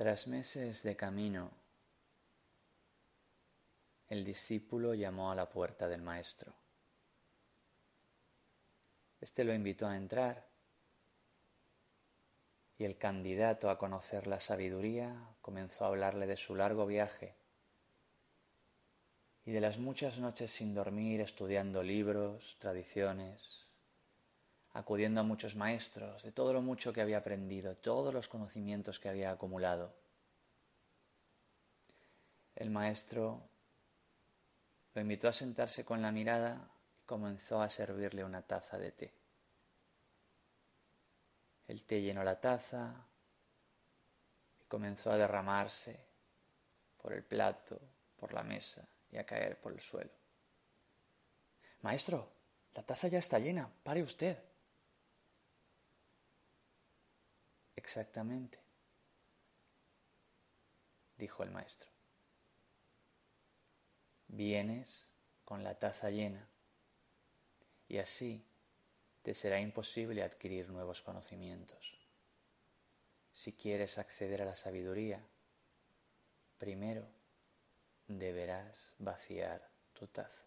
Tras meses de camino, el discípulo llamó a la puerta del maestro. Este lo invitó a entrar y el candidato a conocer la sabiduría comenzó a hablarle de su largo viaje y de las muchas noches sin dormir estudiando libros, tradiciones, acudiendo a muchos maestros, de todo lo mucho que había aprendido, todos los conocimientos que había acumulado. El maestro lo invitó a sentarse con la mirada y comenzó a servirle una taza de té. El té llenó la taza y comenzó a derramarse por el plato, por la mesa y a caer por el suelo. Maestro, la taza ya está llena, pare usted. Exactamente, dijo el maestro. Vienes con la taza llena y así te será imposible adquirir nuevos conocimientos. Si quieres acceder a la sabiduría, primero deberás vaciar tu taza.